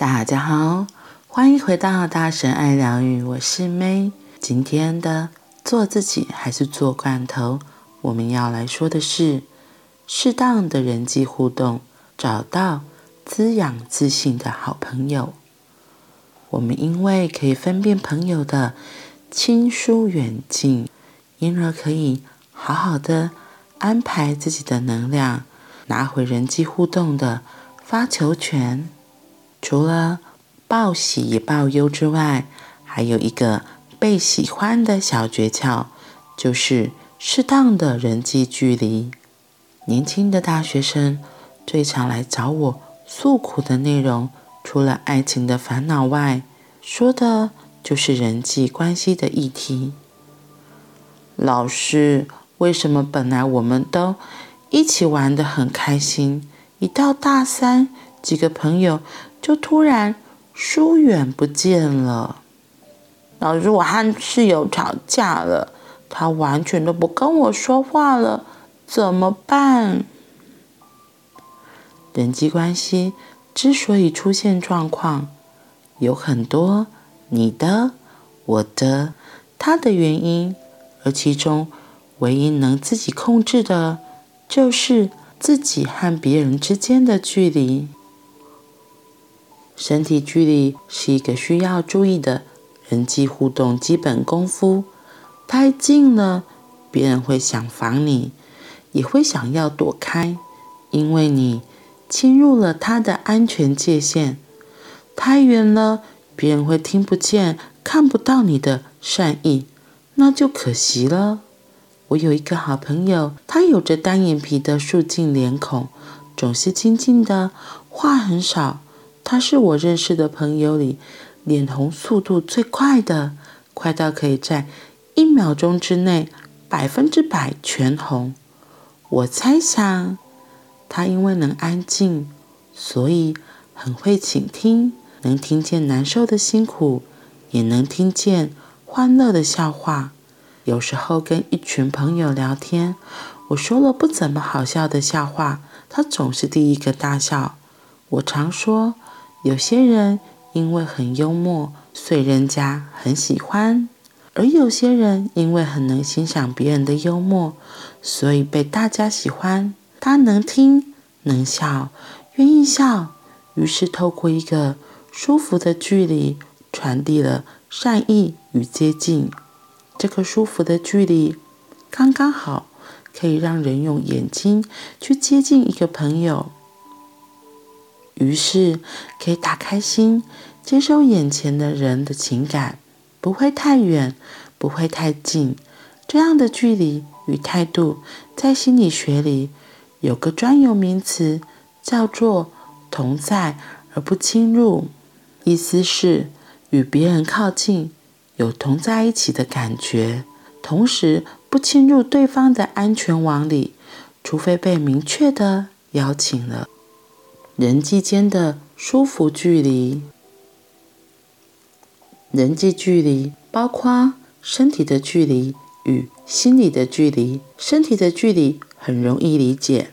大家好，欢迎回到大神爱疗愈，我是 May。今天的做自己还是做罐头，我们要来说的是适当的人际互动，找到滋养自信的好朋友。我们因为可以分辨朋友的亲疏远近，因而可以好好的安排自己的能量，拿回人际互动的发球权。除了报喜也报忧之外，还有一个被喜欢的小诀窍，就是适当的人际距离。年轻的大学生最常来找我诉苦的内容，除了爱情的烦恼外，说的就是人际关系的议题。老师，为什么本来我们都一起玩得很开心，一到大三，几个朋友就突然疏远不见了。老师，我和室友吵架了，他完全都不跟我说话了，怎么办？人际关系之所以出现状况，有很多你的、我的、他的原因，而其中唯一能自己控制的，就是自己和别人之间的距离。身体距离是一个需要注意的人际互动基本功夫。太近了，别人会想防你，也会想要躲开，因为你侵入了他的安全界限。太远了，别人会听不见、看不到你的善意，那就可惜了。我有一个好朋友，他有着单眼皮的素净脸孔，总是静静的，话很少。他是我认识的朋友里脸红速度最快的，快到可以在一秒钟之内百分之百全红。我猜想，他因为能安静，所以很会倾听，能听见难受的辛苦，也能听见欢乐的笑话。有时候跟一群朋友聊天，我说了不怎么好笑的笑话，他总是第一个大笑。我常说。有些人因为很幽默，所以人家很喜欢；而有些人因为很能欣赏别人的幽默，所以被大家喜欢。他能听，能笑，愿意笑，于是透过一个舒服的距离，传递了善意与接近。这个舒服的距离，刚刚好可以让人用眼睛去接近一个朋友。于是可以打开心，接收眼前的人的情感，不会太远，不会太近。这样的距离与态度，在心理学里有个专有名词，叫做“同在而不侵入”。意思是与别人靠近，有同在一起的感觉，同时不侵入对方的安全网里，除非被明确的邀请了。人际间的舒服距离，人际距离包括身体的距离与心理的距离。身体的距离很容易理解，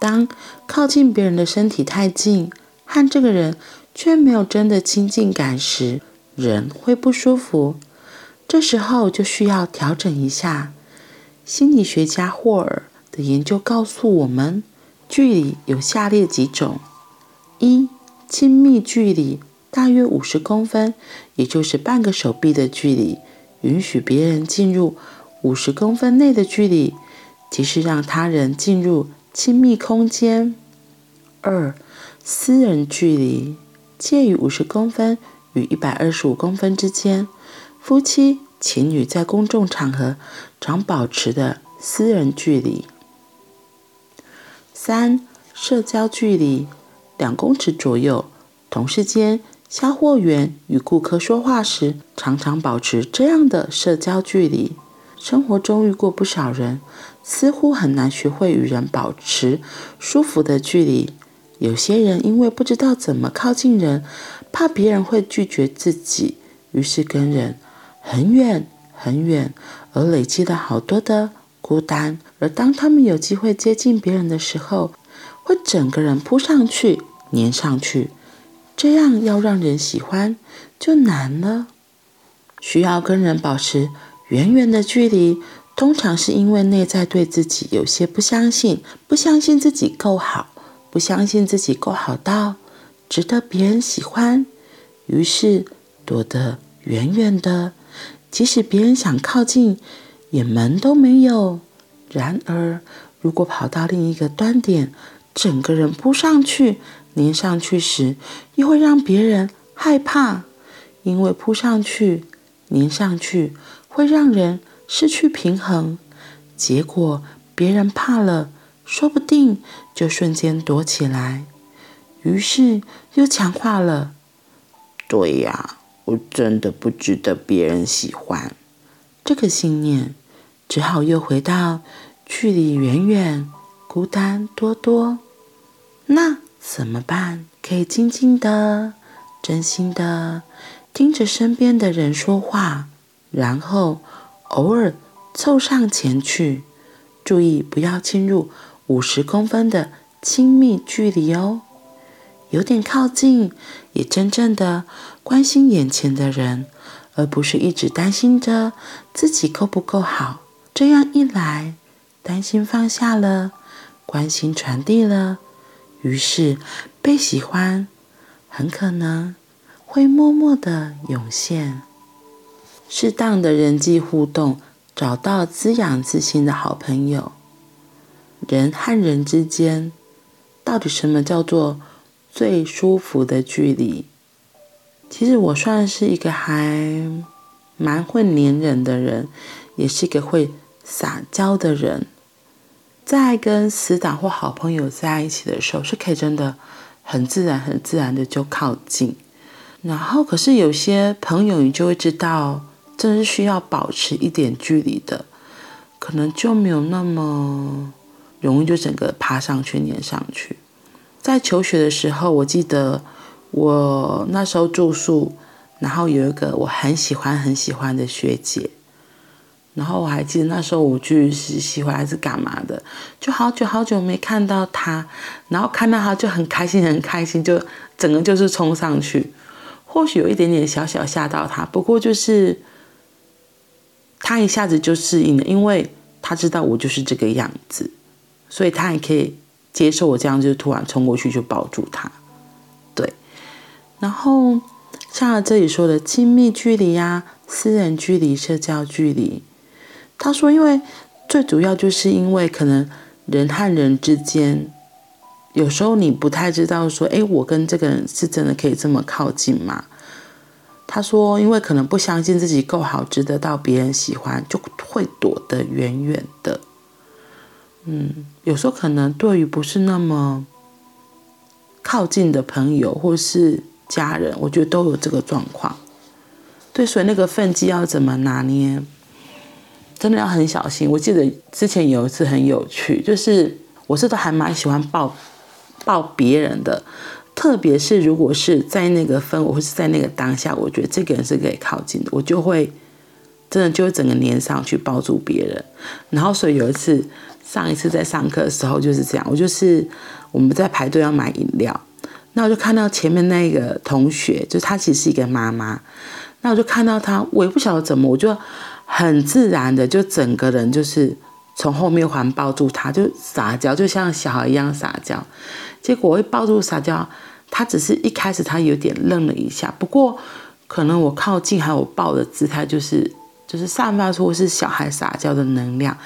当靠近别人的身体太近，和这个人却没有真的亲近感时，人会不舒服。这时候就需要调整一下。心理学家霍尔的研究告诉我们，距离有下列几种。一、亲密距离大约五十公分，也就是半个手臂的距离，允许别人进入五十公分内的距离，即是让他人进入亲密空间。二、私人距离介于五十公分与一百二十五公分之间，夫妻、情侣在公众场合常保持的私人距离。三、社交距离。两公尺左右，同事间，销货员与顾客说话时，常常保持这样的社交距离。生活中遇过不少人，似乎很难学会与人保持舒服的距离。有些人因为不知道怎么靠近人，怕别人会拒绝自己，于是跟人很远很远，而累积了好多的孤单。而当他们有机会接近别人的时候，会整个人扑上去。粘上去，这样要让人喜欢就难了。需要跟人保持远远的距离，通常是因为内在对自己有些不相信，不相信自己够好，不相信自己够好到值得别人喜欢，于是躲得远远的，即使别人想靠近，也门都没有。然而，如果跑到另一个端点，整个人扑上去，粘上去时，又会让别人害怕，因为扑上去、粘上去会让人失去平衡，结果别人怕了，说不定就瞬间躲起来，于是又强化了。对呀，我真的不值得别人喜欢，这个信念，只好又回到距离远远。孤单多多，那怎么办？可以静静的、真心的听着身边的人说话，然后偶尔凑上前去，注意不要进入五十公分的亲密距离哦。有点靠近，也真正的关心眼前的人，而不是一直担心着自己够不够好。这样一来，担心放下了。关心传递了，于是被喜欢很可能会默默的涌现。适当的人际互动，找到滋养自信的好朋友。人和人之间，到底什么叫做最舒服的距离？其实我算是一个还蛮会黏人的人，也是一个会撒娇的人。在跟死党或好朋友在一起的时候，是可以真的很自然、很自然的就靠近。然后，可是有些朋友，你就会知道，这是需要保持一点距离的，可能就没有那么容易就整个爬上去、黏上去。在求学的时候，我记得我那时候住宿，然后有一个我很喜欢、很喜欢的学姐。然后我还记得那时候我去实习回来是干嘛的，就好久好久没看到他，然后看到他就很开心很开心，就整个就是冲上去，或许有一点点小小吓到他，不过就是他一下子就适应了，因为他知道我就是这个样子，所以他也可以接受我这样，就突然冲过去就抱住他，对，然后像这里说的亲密距离呀、私人距离、社交距离。他说：“因为最主要就是因为可能人和人之间，有时候你不太知道说，哎，我跟这个人是真的可以这么靠近吗？”他说：“因为可能不相信自己够好，值得到别人喜欢，就会躲得远远的。嗯，有时候可能对于不是那么靠近的朋友或是家人，我觉得都有这个状况。对，所以那个分际要怎么拿捏？”真的要很小心。我记得之前有一次很有趣，就是我是都还蛮喜欢抱抱别人的，特别是如果是在那个氛围或是在那个当下，我觉得这个人是可以靠近的，我就会真的就会整个黏上去抱住别人。然后所以有一次，上一次在上课的时候就是这样，我就是我们在排队要买饮料，那我就看到前面那个同学，就他其实是一个妈妈，那我就看到她，我也不晓得怎么，我就。很自然的，就整个人就是从后面环抱住他，就撒娇，就像小孩一样撒娇。结果我一抱住撒娇，他只是一开始他有点愣了一下，不过可能我靠近还有抱的姿态，就是就是散发出是小孩撒娇的能量。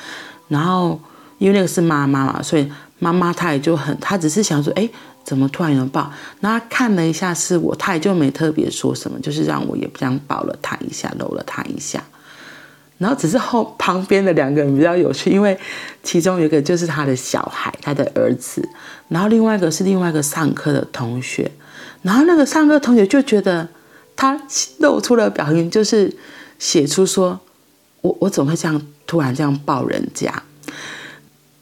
然后因为那个是妈妈嘛，所以妈妈她也就很，她只是想说，哎，怎么突然有人抱？然后看了一下是我，她也就没特别说什么，就是让我也不想抱了他一下，搂了他一下。然后只是后旁边的两个人比较有趣，因为其中有一个就是他的小孩，他的儿子，然后另外一个是另外一个上课的同学，然后那个上课同学就觉得他露出了表情，就是写出说：“我我怎么会这样突然这样抱人家？”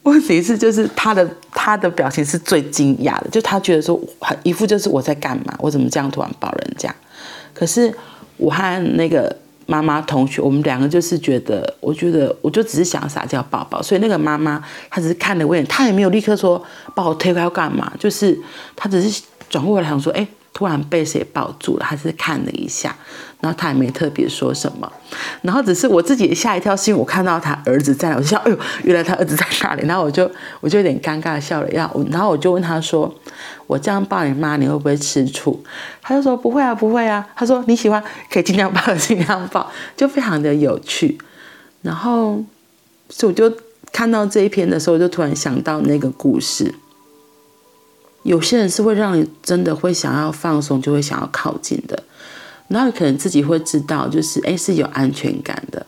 问题是就是他的他的表情是最惊讶的，就他觉得说一副就是我在干嘛？我怎么这样突然抱人家？可是我和那个。妈妈同学，我们两个就是觉得，我觉得我就只是想撒娇抱抱，所以那个妈妈她只是看了我一眼，她也没有立刻说把我推开要干嘛，就是她只是转过来想说，哎，突然被谁抱住了，还是看了一下，然后他也没特别说什么，然后只是我自己吓一跳，是因为我看到他儿子在，我就想，哎呦，原来他儿子在那里，然后我就我就有点尴尬的笑了要，然后我就问他说，我这样抱你妈，你会不会吃醋？他就说不会啊，不会啊，他说你喜欢可以尽量抱，尽量抱，就非常的有趣。然后，所以我就看到这一篇的时候，我就突然想到那个故事。有些人是会让你真的会想要放松，就会想要靠近的。然后你可能自己会知道，就是诶，是有安全感的。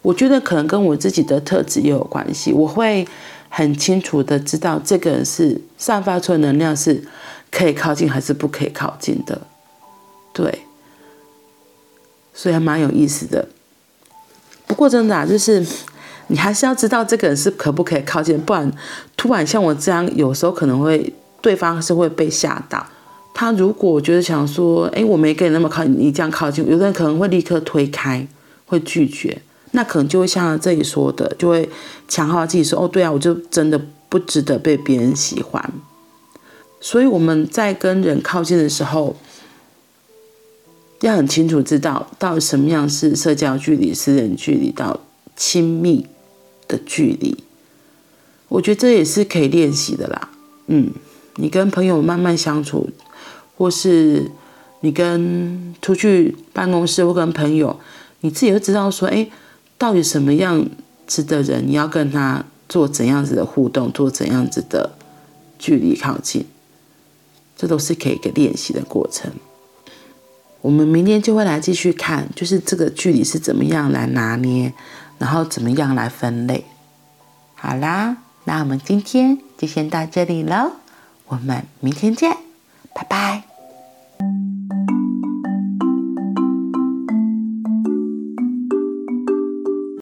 我觉得可能跟我自己的特质也有关系。我会很清楚的知道，这个人是散发出的能量是可以靠近还是不可以靠近的。对，所以还蛮有意思的。不过真的，就是你还是要知道这个人是可不可以靠近，不然突然像我这样，有时候可能会。对方是会被吓到。他如果觉得想说，哎，我没跟你那么靠，你这样靠近，有的人可能会立刻推开，会拒绝。那可能就会像这里说的，就会强化自己说，哦，对啊，我就真的不值得被别人喜欢。所以我们在跟人靠近的时候，要很清楚知道到什么样是社交距离、私人距离到亲密的距离。我觉得这也是可以练习的啦，嗯。你跟朋友慢慢相处，或是你跟出去办公室或跟朋友，你自己会知道说，哎，到底什么样子的人，你要跟他做怎样子的互动，做怎样子的距离靠近，这都是可以一个练习的过程。我们明天就会来继续看，就是这个距离是怎么样来拿捏，然后怎么样来分类。好啦，那我们今天就先到这里喽。我们明天见拜拜。